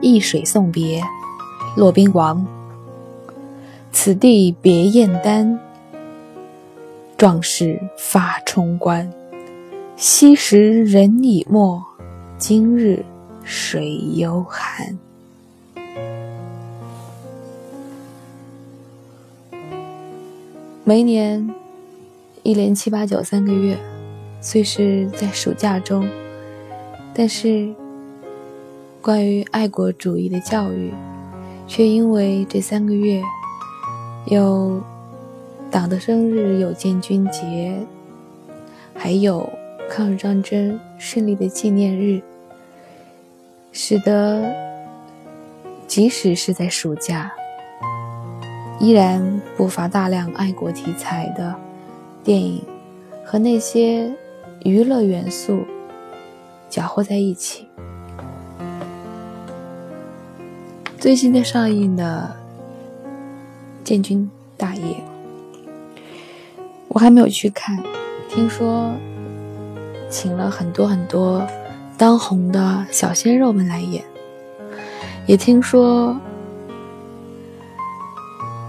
易水送别，骆宾王。此地别燕丹，壮士发冲冠。昔时人已没，今日水犹寒。每年一连七八九三个月，虽是在暑假中，但是关于爱国主义的教育，却因为这三个月有党的生日，有建军节，还有抗日战争胜利的纪念日，使得即使是在暑假。依然不乏大量爱国题材的电影和那些娱乐元素搅和在一起。最新的上映的《建军大业》，我还没有去看，听说请了很多很多当红的小鲜肉们来演，也听说。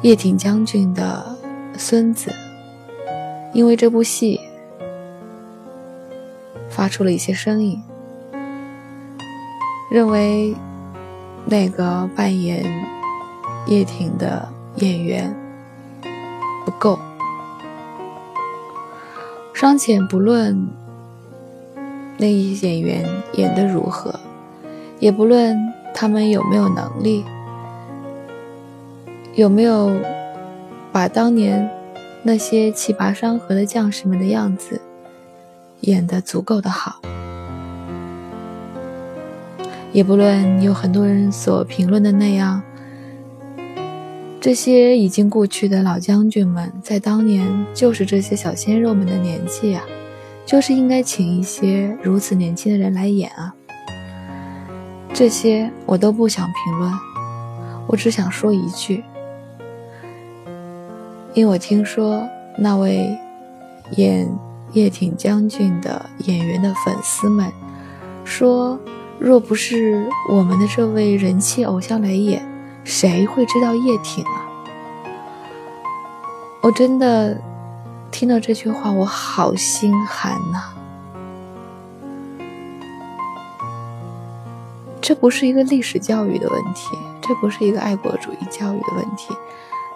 叶挺将军的孙子，因为这部戏发出了一些声音，认为那个扮演叶挺的演员不够。尚且不论那一演员演的如何，也不论他们有没有能力。有没有把当年那些气拔山河的将士们的样子演得足够的好？也不论有很多人所评论的那样，这些已经故去的老将军们在当年就是这些小鲜肉们的年纪啊，就是应该请一些如此年轻的人来演啊。这些我都不想评论，我只想说一句。因为我听说那位演叶挺将军的演员的粉丝们说，若不是我们的这位人气偶像来演，谁会知道叶挺啊？我真的听到这句话，我好心寒呐！这不是一个历史教育的问题，这不是一个爱国主义教育的问题。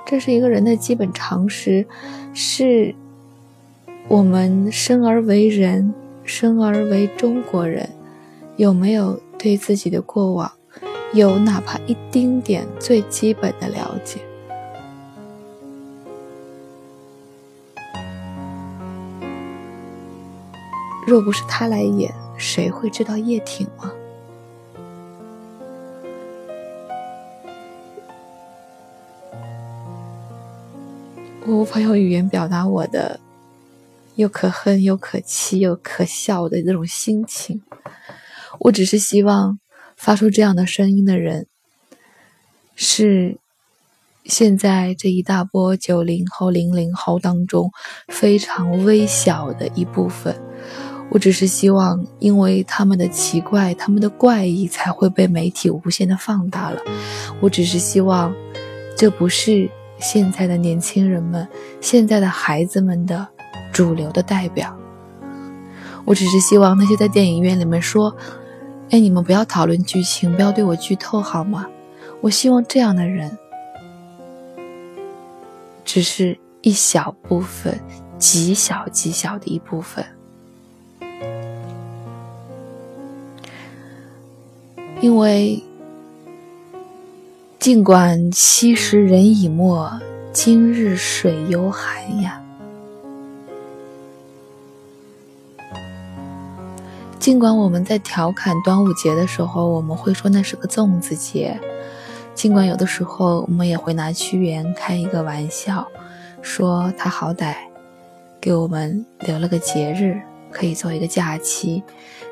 这是一个人的基本常识，是我们生而为人，生而为中国人，有没有对自己的过往有哪怕一丁点最基本的了解？若不是他来演，谁会知道叶挺吗？我无法用语言表达我的又可恨又可气又可笑的那种心情。我只是希望发出这样的声音的人，是现在这一大波九零后、零零后当中非常微小的一部分。我只是希望，因为他们的奇怪、他们的怪异，才会被媒体无限的放大了。我只是希望，这不是。现在的年轻人们，现在的孩子们的主流的代表，我只是希望那些在电影院里面说：“哎，你们不要讨论剧情，不要对我剧透，好吗？”我希望这样的人，只是一小部分，极小极小的一部分，因为。尽管昔时人已没，今日水犹寒呀。尽管我们在调侃端午节的时候，我们会说那是个粽子节；尽管有的时候我们也会拿屈原开一个玩笑，说他好歹给我们留了个节日，可以做一个假期。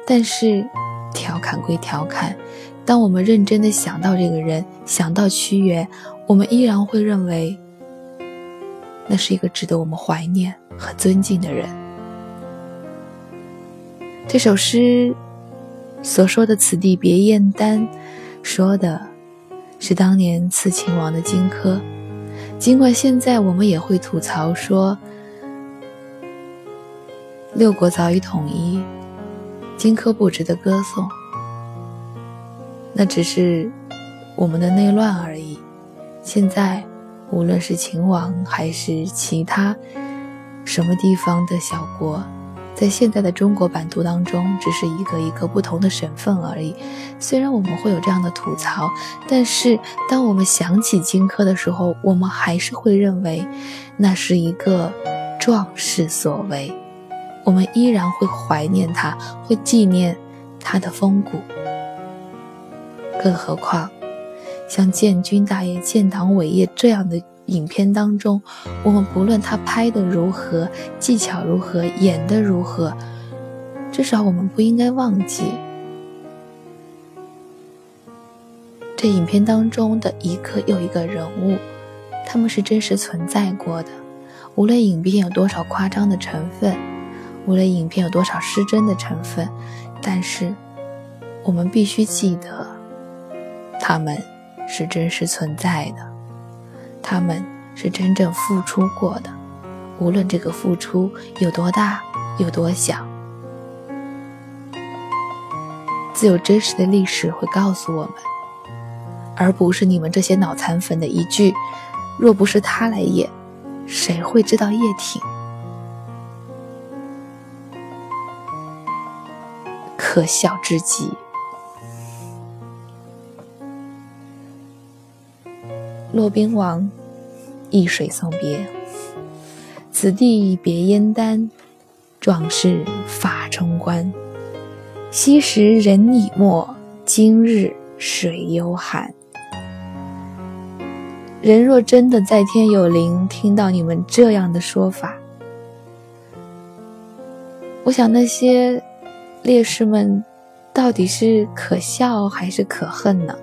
但是，调侃归调侃。当我们认真的想到这个人，想到屈原，我们依然会认为，那是一个值得我们怀念和尊敬的人。这首诗所说的“此地别燕丹”，说的是当年刺秦王的荆轲。尽管现在我们也会吐槽说，六国早已统一，荆轲不值得歌颂，那只是我们的内乱而已。现在，无论是秦王还是其他什么地方的小国。在现在的中国版图当中，只是一个一个不同的省份而已。虽然我们会有这样的吐槽，但是当我们想起荆轲的时候，我们还是会认为那是一个壮士所为。我们依然会怀念他，会纪念他的风骨。更何况，像建军大业、建党伟业这样的。影片当中，我们不论他拍的如何，技巧如何，演的如何，至少我们不应该忘记，这影片当中的一个又一个人物，他们是真实存在过的。无论影片有多少夸张的成分，无论影片有多少失真的成分，但是我们必须记得，他们是真实存在的。他们是真正付出过的，无论这个付出有多大、有多小，自有真实的历史会告诉我们，而不是你们这些脑残粉的一句“若不是他来演，谁会知道叶挺”，可笑至极。骆宾王易水送别，此地别燕丹，壮士发冲冠。昔时人已没，今日水犹寒。人若真的在天有灵，听到你们这样的说法，我想那些烈士们到底是可笑还是可恨呢？